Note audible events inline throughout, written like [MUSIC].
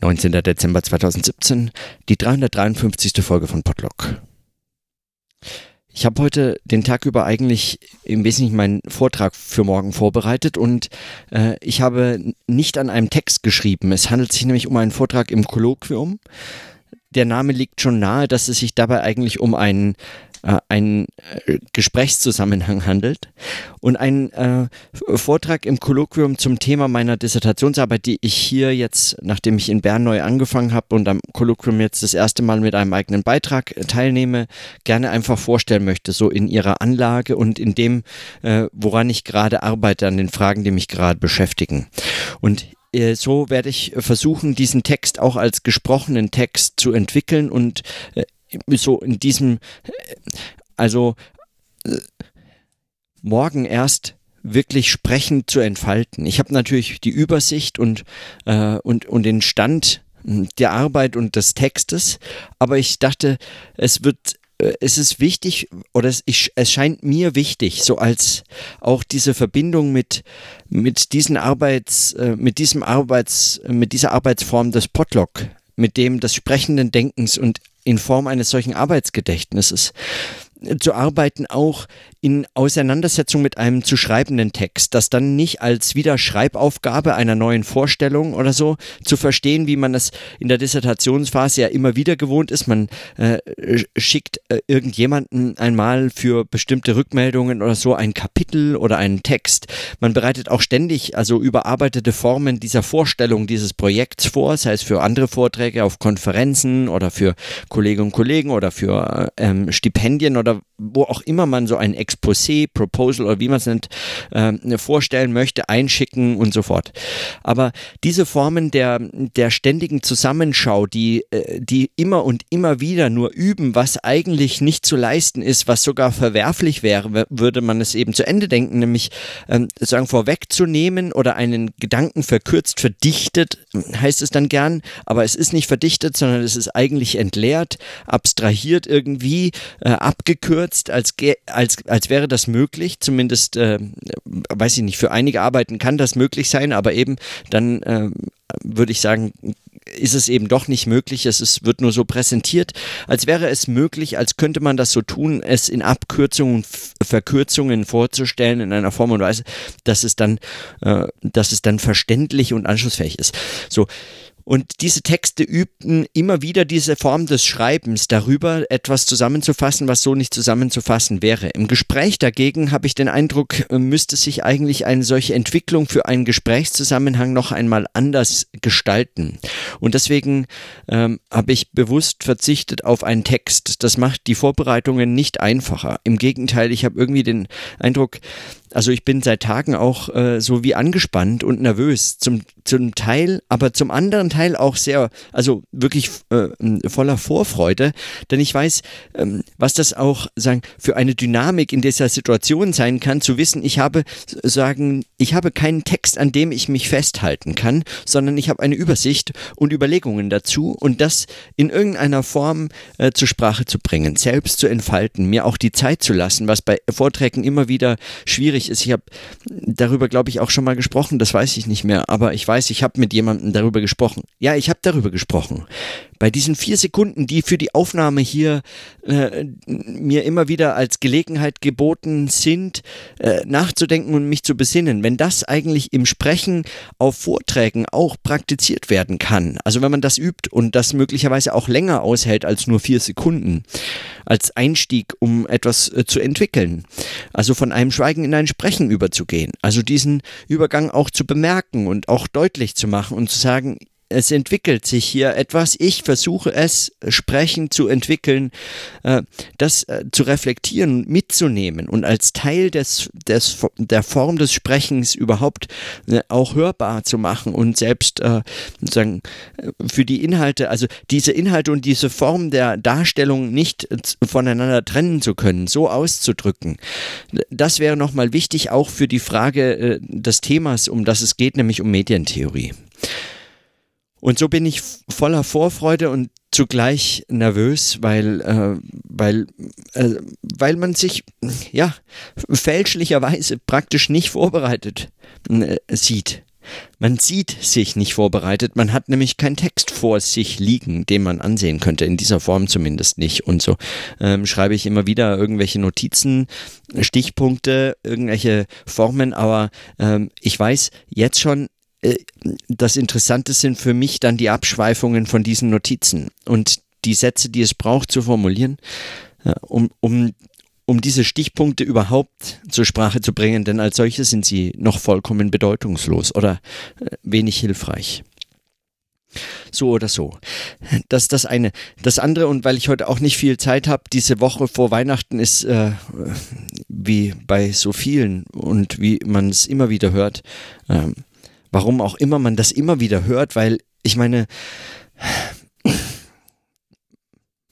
19. Dezember 2017, die 353. Folge von Podlock. Ich habe heute den Tag über eigentlich im Wesentlichen meinen Vortrag für morgen vorbereitet und äh, ich habe nicht an einem Text geschrieben. Es handelt sich nämlich um einen Vortrag im Kolloquium. Der Name liegt schon nahe, dass es sich dabei eigentlich um einen äh, einen äh, Gesprächszusammenhang handelt und ein äh, Vortrag im Kolloquium zum Thema meiner Dissertationsarbeit, die ich hier jetzt, nachdem ich in Bern neu angefangen habe und am Kolloquium jetzt das erste Mal mit einem eigenen Beitrag teilnehme, gerne einfach vorstellen möchte, so in ihrer Anlage und in dem, äh, woran ich gerade arbeite, an den Fragen, die mich gerade beschäftigen. Und äh, so werde ich versuchen, diesen Text auch als gesprochenen Text zu entwickeln und äh, so in diesem, also äh, morgen erst wirklich sprechend zu entfalten. Ich habe natürlich die Übersicht und, äh, und, und den Stand der Arbeit und des Textes, aber ich dachte, es wird äh, es ist wichtig oder es, ich, es scheint mir wichtig, so als auch diese Verbindung mit, mit diesen Arbeits, äh, mit diesem Arbeits, mit dieser Arbeitsform des Potluck, mit dem des sprechenden Denkens und in Form eines solchen Arbeitsgedächtnisses zu arbeiten, auch in Auseinandersetzung mit einem zu schreibenden Text, das dann nicht als wieder Schreibaufgabe einer neuen Vorstellung oder so zu verstehen, wie man es in der Dissertationsphase ja immer wieder gewohnt ist. Man äh, schickt äh, irgendjemanden einmal für bestimmte Rückmeldungen oder so ein Kapitel oder einen Text. Man bereitet auch ständig also überarbeitete Formen dieser Vorstellung dieses Projekts vor, sei es für andere Vorträge auf Konferenzen oder für Kolleginnen und Kollegen oder für äh, ähm, Stipendien oder wo auch immer man so ein Exposé, Proposal oder wie man es nennt, äh, vorstellen möchte, einschicken und so fort. Aber diese Formen der, der ständigen Zusammenschau, die, äh, die immer und immer wieder nur üben, was eigentlich nicht zu leisten ist, was sogar verwerflich wäre, würde man es eben zu Ende denken, nämlich ähm, sagen vorwegzunehmen oder einen Gedanken verkürzt, verdichtet, heißt es dann gern, aber es ist nicht verdichtet, sondern es ist eigentlich entleert, abstrahiert irgendwie, äh, abgekürzt, als, als, als wäre das möglich, zumindest, äh, weiß ich nicht, für einige Arbeiten kann das möglich sein, aber eben dann äh, würde ich sagen, ist es eben doch nicht möglich. Es ist, wird nur so präsentiert, als wäre es möglich, als könnte man das so tun, es in Abkürzungen, Verkürzungen vorzustellen in einer Form und Weise, dass es dann, äh, dass es dann verständlich und anschlussfähig ist. So. Und diese Texte übten immer wieder diese Form des Schreibens darüber, etwas zusammenzufassen, was so nicht zusammenzufassen wäre. Im Gespräch dagegen habe ich den Eindruck, äh, müsste sich eigentlich eine solche Entwicklung für einen Gesprächszusammenhang noch einmal anders gestalten. Und deswegen ähm, habe ich bewusst verzichtet auf einen Text. Das macht die Vorbereitungen nicht einfacher. Im Gegenteil, ich habe irgendwie den Eindruck, also ich bin seit Tagen auch äh, so wie angespannt und nervös. Zum, zum Teil, aber zum anderen Teil auch sehr, also wirklich äh, voller Vorfreude, denn ich weiß, ähm, was das auch sagen für eine Dynamik in dieser Situation sein kann, zu wissen, ich habe sagen, ich habe keinen Text, an dem ich mich festhalten kann, sondern ich habe eine Übersicht und Überlegungen dazu und das in irgendeiner Form äh, zur Sprache zu bringen, selbst zu entfalten, mir auch die Zeit zu lassen, was bei Vorträgen immer wieder schwierig schwierig ist. Ich habe darüber, glaube ich, auch schon mal gesprochen, das weiß ich nicht mehr, aber ich weiß, ich habe mit jemandem darüber gesprochen. Ja, ich habe darüber gesprochen bei diesen vier Sekunden, die für die Aufnahme hier äh, mir immer wieder als Gelegenheit geboten sind, äh, nachzudenken und mich zu besinnen, wenn das eigentlich im Sprechen auf Vorträgen auch praktiziert werden kann, also wenn man das übt und das möglicherweise auch länger aushält als nur vier Sekunden, als Einstieg, um etwas äh, zu entwickeln, also von einem Schweigen in ein Sprechen überzugehen, also diesen Übergang auch zu bemerken und auch deutlich zu machen und zu sagen, es entwickelt sich hier etwas. Ich versuche es sprechend zu entwickeln, äh, das äh, zu reflektieren, mitzunehmen und als Teil des, des, der Form des Sprechens überhaupt äh, auch hörbar zu machen und selbst sozusagen für die Inhalte, also diese Inhalte und diese Form der Darstellung nicht voneinander trennen zu können, so auszudrücken. Das wäre nochmal wichtig auch für die Frage des Themas, um das es geht, nämlich um Medientheorie. Und so bin ich voller Vorfreude und zugleich nervös, weil, äh, weil, äh, weil man sich ja fälschlicherweise praktisch nicht vorbereitet äh, sieht. Man sieht sich nicht vorbereitet, man hat nämlich keinen Text vor sich liegen, den man ansehen könnte, in dieser Form zumindest nicht. Und so ähm, schreibe ich immer wieder irgendwelche Notizen, Stichpunkte, irgendwelche Formen, aber ähm, ich weiß jetzt schon, das Interessante sind für mich dann die Abschweifungen von diesen Notizen und die Sätze, die es braucht zu formulieren, äh, um, um um diese Stichpunkte überhaupt zur Sprache zu bringen, denn als solche sind sie noch vollkommen bedeutungslos oder äh, wenig hilfreich. So oder so. Das ist das eine. Das andere, und weil ich heute auch nicht viel Zeit habe, diese Woche vor Weihnachten ist äh, wie bei so vielen und wie man es immer wieder hört, äh, warum auch immer man das immer wieder hört, weil ich meine,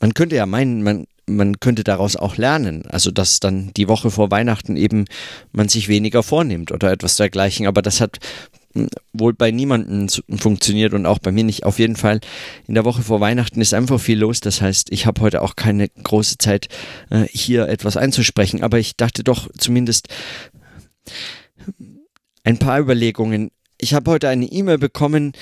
man könnte ja meinen, man man könnte daraus auch lernen. Also, dass dann die Woche vor Weihnachten eben man sich weniger vornimmt oder etwas dergleichen. Aber das hat hm, wohl bei niemandem funktioniert und auch bei mir nicht. Auf jeden Fall in der Woche vor Weihnachten ist einfach viel los. Das heißt, ich habe heute auch keine große Zeit, äh, hier etwas einzusprechen. Aber ich dachte doch zumindest ein paar Überlegungen. Ich habe heute eine E-Mail bekommen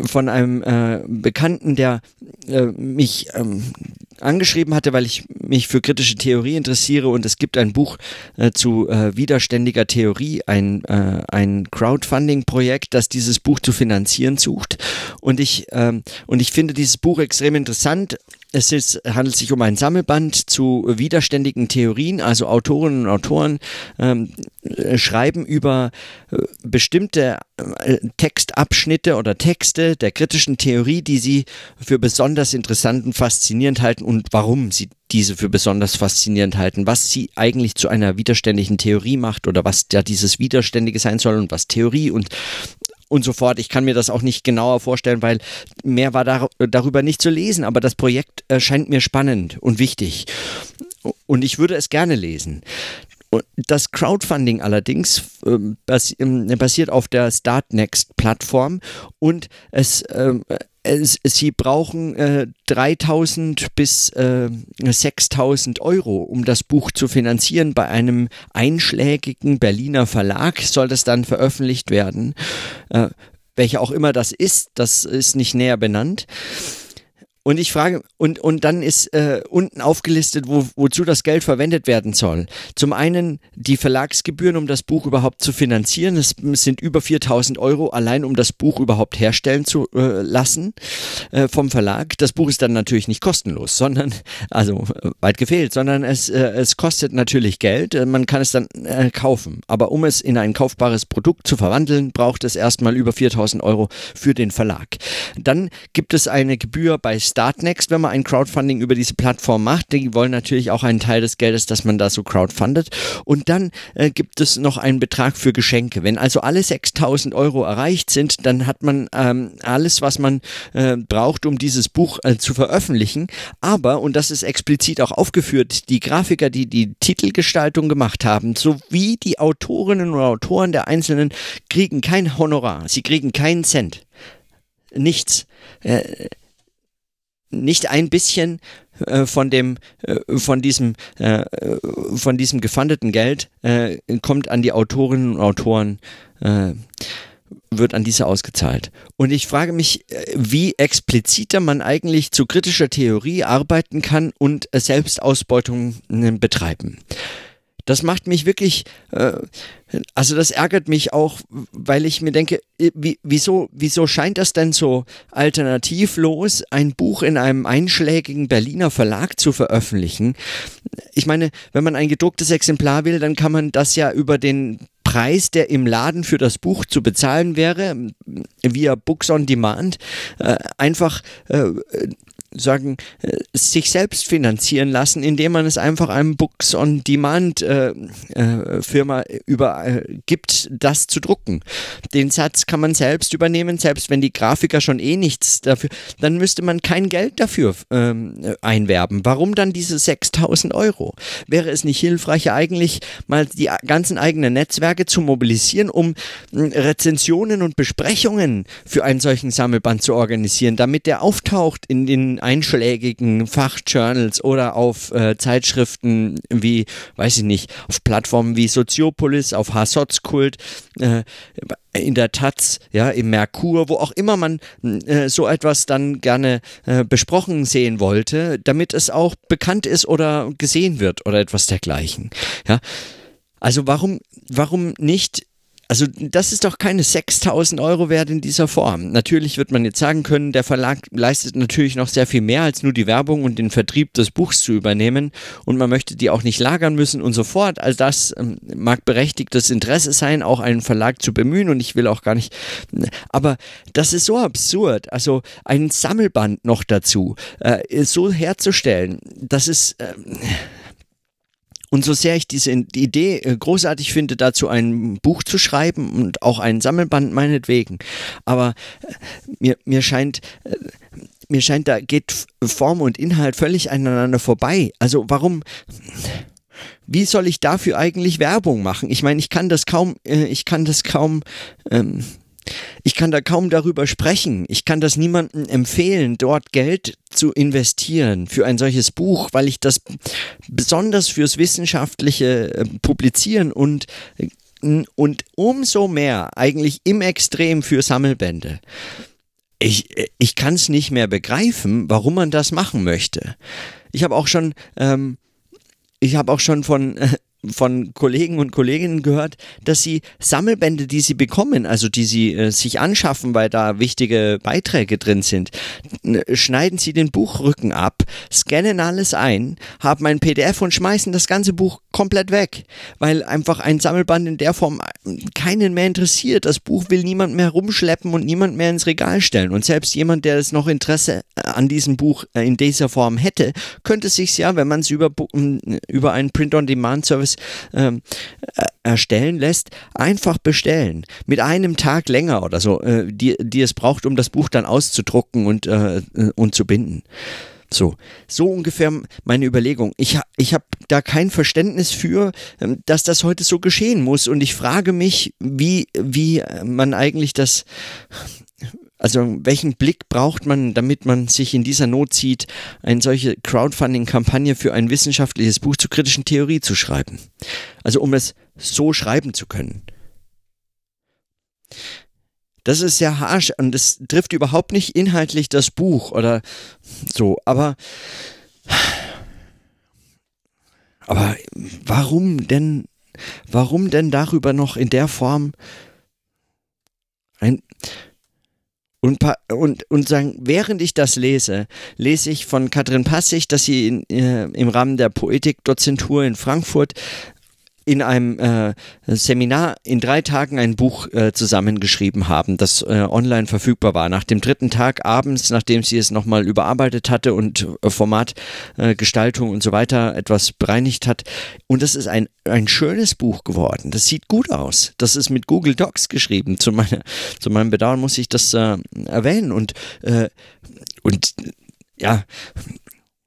von einem äh, Bekannten, der äh, mich ähm, angeschrieben hatte, weil ich mich für kritische Theorie interessiere und es gibt ein Buch äh, zu äh, widerständiger Theorie, ein, äh, ein Crowdfunding-Projekt, das dieses Buch zu finanzieren sucht. Und ich, ähm, und ich finde dieses Buch extrem interessant. Es ist, handelt sich um ein Sammelband zu widerständigen Theorien, also Autorinnen und Autoren ähm, äh, schreiben über äh, bestimmte äh, Textabschnitte oder Texte der kritischen Theorie, die sie für besonders interessant und faszinierend halten und warum sie diese für besonders faszinierend halten, was sie eigentlich zu einer widerständigen Theorie macht oder was da dieses Widerständige sein soll und was Theorie und und so fort. Ich kann mir das auch nicht genauer vorstellen, weil mehr war dar darüber nicht zu lesen, aber das Projekt erscheint mir spannend und wichtig. Und ich würde es gerne lesen. Das Crowdfunding allerdings ähm, äh, basiert auf der Startnext-Plattform und es, äh, es, sie brauchen äh, 3000 bis äh, 6000 Euro, um das Buch zu finanzieren. Bei einem einschlägigen Berliner Verlag soll das dann veröffentlicht werden. Äh, welcher auch immer das ist, das ist nicht näher benannt. Und ich frage, und, und dann ist äh, unten aufgelistet, wo, wozu das Geld verwendet werden soll. Zum einen die Verlagsgebühren, um das Buch überhaupt zu finanzieren. Es sind über 4000 Euro allein, um das Buch überhaupt herstellen zu äh, lassen äh, vom Verlag. Das Buch ist dann natürlich nicht kostenlos, sondern, [LAUGHS] also weit gefehlt, sondern es, äh, es kostet natürlich Geld. Äh, man kann es dann äh, kaufen. Aber um es in ein kaufbares Produkt zu verwandeln, braucht es erstmal über 4000 Euro für den Verlag. Dann gibt es eine Gebühr bei Startnext, wenn man ein Crowdfunding über diese Plattform macht. Die wollen natürlich auch einen Teil des Geldes, das man da so crowdfundet. Und dann äh, gibt es noch einen Betrag für Geschenke. Wenn also alle 6000 Euro erreicht sind, dann hat man ähm, alles, was man äh, braucht, um dieses Buch äh, zu veröffentlichen. Aber, und das ist explizit auch aufgeführt, die Grafiker, die die Titelgestaltung gemacht haben, sowie die Autorinnen und Autoren der Einzelnen, kriegen kein Honorar. Sie kriegen keinen Cent. Nichts. Äh, nicht ein bisschen äh, von dem äh, von diesem äh, von diesem gefundeten Geld äh, kommt an die Autorinnen und Autoren äh, wird an diese ausgezahlt. Und ich frage mich, äh, wie expliziter man eigentlich zu kritischer Theorie arbeiten kann und Selbstausbeutung betreiben. Das macht mich wirklich, äh, also das ärgert mich auch, weil ich mir denke, äh, wie, wieso, wieso scheint das denn so alternativlos, ein Buch in einem einschlägigen Berliner Verlag zu veröffentlichen? Ich meine, wenn man ein gedrucktes Exemplar will, dann kann man das ja über den Preis, der im Laden für das Buch zu bezahlen wäre, via Books on Demand, äh, einfach äh, sagen, äh, sich selbst finanzieren lassen, indem man es einfach einem Books on Demand äh, äh, Firma übergibt, äh, das zu drucken. Den Satz kann man selbst übernehmen, selbst wenn die Grafiker schon eh nichts dafür, dann müsste man kein Geld dafür ähm, einwerben. Warum dann diese 6000 Euro? Wäre es nicht hilfreicher eigentlich mal die ganzen eigenen Netzwerke zu mobilisieren, um Rezensionen und Besprechungen für einen solchen Sammelband zu organisieren, damit der auftaucht in den einschlägigen Fachjournals oder auf äh, Zeitschriften wie, weiß ich nicht, auf Plattformen wie Soziopolis, auf Hasotskult, äh, in der Taz, ja, im Merkur, wo auch immer man äh, so etwas dann gerne äh, besprochen sehen wollte, damit es auch bekannt ist oder gesehen wird oder etwas dergleichen. Ja. Also warum, warum nicht also das ist doch keine 6000 Euro wert in dieser Form. Natürlich wird man jetzt sagen können, der Verlag leistet natürlich noch sehr viel mehr als nur die Werbung und den Vertrieb des Buchs zu übernehmen und man möchte die auch nicht lagern müssen und so fort. Also das ähm, mag berechtigtes Interesse sein, auch einen Verlag zu bemühen und ich will auch gar nicht, aber das ist so absurd. Also ein Sammelband noch dazu, äh, so herzustellen, das ist... Äh, und so sehr ich diese Idee äh, großartig finde, dazu ein Buch zu schreiben und auch einen Sammelband meinetwegen, aber äh, mir, mir scheint, äh, mir scheint, da geht Form und Inhalt völlig aneinander vorbei. Also warum, wie soll ich dafür eigentlich Werbung machen? Ich meine, ich kann das kaum, ich kann das kaum, ähm, ich kann da kaum darüber sprechen. Ich kann das niemandem empfehlen, dort Geld zu investieren für ein solches Buch, weil ich das besonders fürs wissenschaftliche äh, Publizieren und äh, und umso mehr eigentlich im Extrem für Sammelbände. Ich, ich kann es nicht mehr begreifen, warum man das machen möchte. Ich habe auch schon ähm, ich habe auch schon von äh, [LAUGHS] von Kollegen und Kolleginnen gehört, dass sie Sammelbände, die sie bekommen, also die sie äh, sich anschaffen, weil da wichtige Beiträge drin sind, schneiden sie den Buchrücken ab, scannen alles ein, haben ein PDF und schmeißen das ganze Buch komplett weg, weil einfach ein Sammelband in der Form äh, keinen mehr interessiert. Das Buch will niemand mehr rumschleppen und niemand mehr ins Regal stellen. Und selbst jemand, der es noch Interesse äh, an diesem Buch äh, in dieser Form hätte, könnte sich ja, wenn man es über, über einen Print-on-Demand-Service Service ähm, äh, erstellen lässt, einfach bestellen. Mit einem Tag länger oder so, äh, die, die es braucht, um das Buch dann auszudrucken und, äh, und zu binden. So, so ungefähr meine Überlegung. Ich, ich habe da kein Verständnis für, ähm, dass das heute so geschehen muss. Und ich frage mich, wie, wie man eigentlich das also welchen Blick braucht man, damit man sich in dieser Not sieht, eine solche Crowdfunding-Kampagne für ein wissenschaftliches Buch zur kritischen Theorie zu schreiben? Also um es so schreiben zu können. Das ist sehr harsch und es trifft überhaupt nicht inhaltlich das Buch oder so, aber aber warum denn warum denn darüber noch in der Form ein und, und, und sagen, während ich das lese, lese ich von Katrin Passig, dass sie in, äh, im Rahmen der Poetikdozentur in Frankfurt in einem äh, Seminar in drei Tagen ein Buch äh, zusammengeschrieben haben, das äh, online verfügbar war. Nach dem dritten Tag abends, nachdem sie es nochmal überarbeitet hatte und äh, Formatgestaltung und so weiter etwas bereinigt hat. Und das ist ein, ein schönes Buch geworden. Das sieht gut aus. Das ist mit Google Docs geschrieben. Zu, meiner, zu meinem Bedauern muss ich das äh, erwähnen. Und, äh, und ja,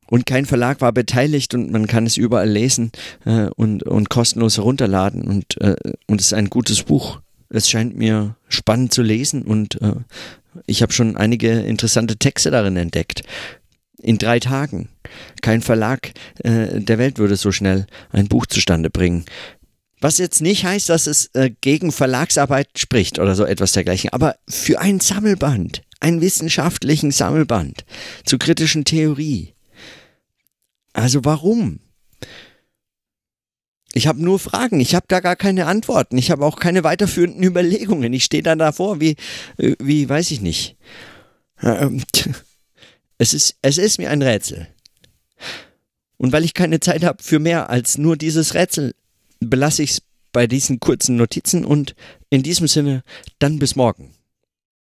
und kein Verlag war beteiligt und man kann es überall lesen äh, und, und kostenlos herunterladen und, äh, und es ist ein gutes Buch. Es scheint mir spannend zu lesen und äh, ich habe schon einige interessante Texte darin entdeckt. In drei Tagen. Kein Verlag äh, der Welt würde so schnell ein Buch zustande bringen. Was jetzt nicht heißt, dass es äh, gegen Verlagsarbeit spricht oder so etwas dergleichen, aber für ein Sammelband, einen wissenschaftlichen Sammelband zur kritischen Theorie, also warum? Ich habe nur Fragen, ich habe da gar keine Antworten, ich habe auch keine weiterführenden [LAUGHS] Überlegungen. Ich stehe dann davor wie, äh, wie weiß ich nicht. Ähm, [LAUGHS] es ist, es ist mir ein Rätsel. Und weil ich keine Zeit habe für mehr als nur dieses Rätsel, belasse ich es bei diesen kurzen Notizen und in diesem Sinne dann bis morgen.